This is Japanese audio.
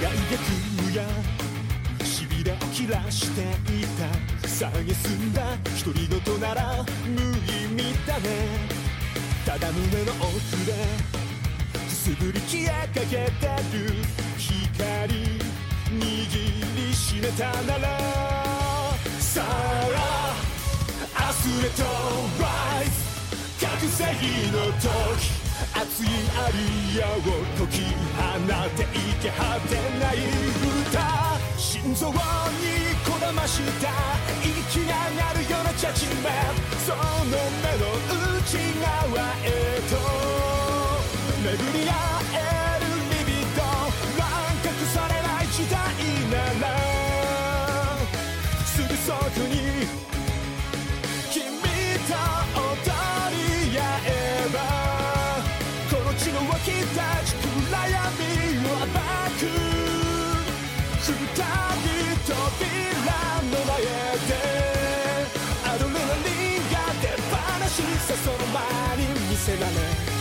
逆やしびれを切らしていた蔑んだ独り言なら無意味だねただ胸の奥でくすぶり消えかけてる光握りしめたならさあアスレとライズ覚醒の時熱いアリアを解き放っていけ果て心臓にこだました息がるようなジャッジメその目の内側へと巡り合えるリビド乱隠されない時代ならすぐそこに君と踊り合えばこの地の湧き立ち暗闇を暴く。二人 c'est la mer.